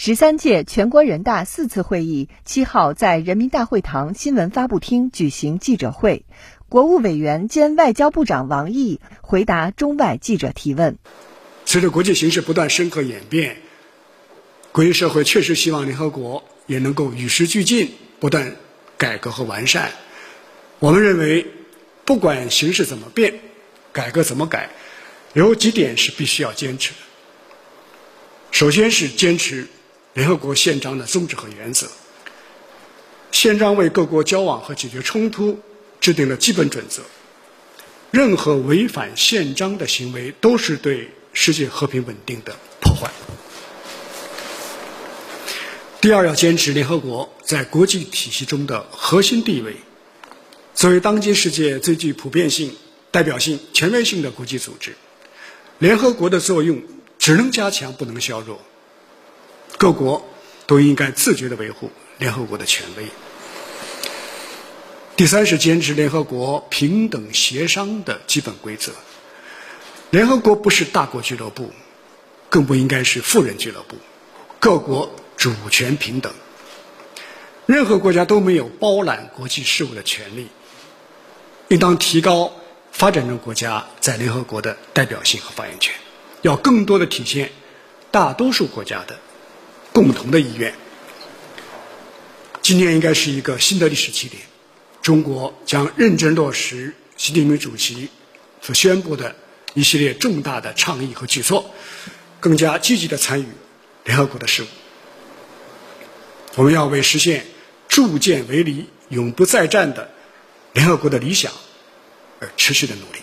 十三届全国人大四次会议七号在人民大会堂新闻发布厅举行记者会，国务委员兼外交部长王毅回答中外记者提问。随着国际形势不断深刻演变，国际社会确实希望联合国也能够与时俱进，不断改革和完善。我们认为，不管形势怎么变，改革怎么改，有几点是必须要坚持的。首先是坚持。联合国宪章的宗旨和原则，宪章为各国交往和解决冲突制定了基本准则。任何违反宪章的行为都是对世界和平稳定的破坏。第二，要坚持联合国在国际体系中的核心地位。作为当今世界最具普遍性、代表性、权威性的国际组织，联合国的作用只能加强，不能削弱。各国都应该自觉地维护联合国的权威。第三是坚持联合国平等协商的基本规则。联合国不是大国俱乐部，更不应该是富人俱乐部。各国主权平等，任何国家都没有包揽国际事务的权利。应当提高发展中国家在联合国的代表性和发言权，要更多的体现大多数国家的。共同的意愿。今年应该是一个新的历史起点，中国将认真落实习近平主席所宣布的一系列重大的倡议和举措，更加积极的参与联合国的事务。我们要为实现铸剑为犁、永不再战的联合国的理想而持续的努力。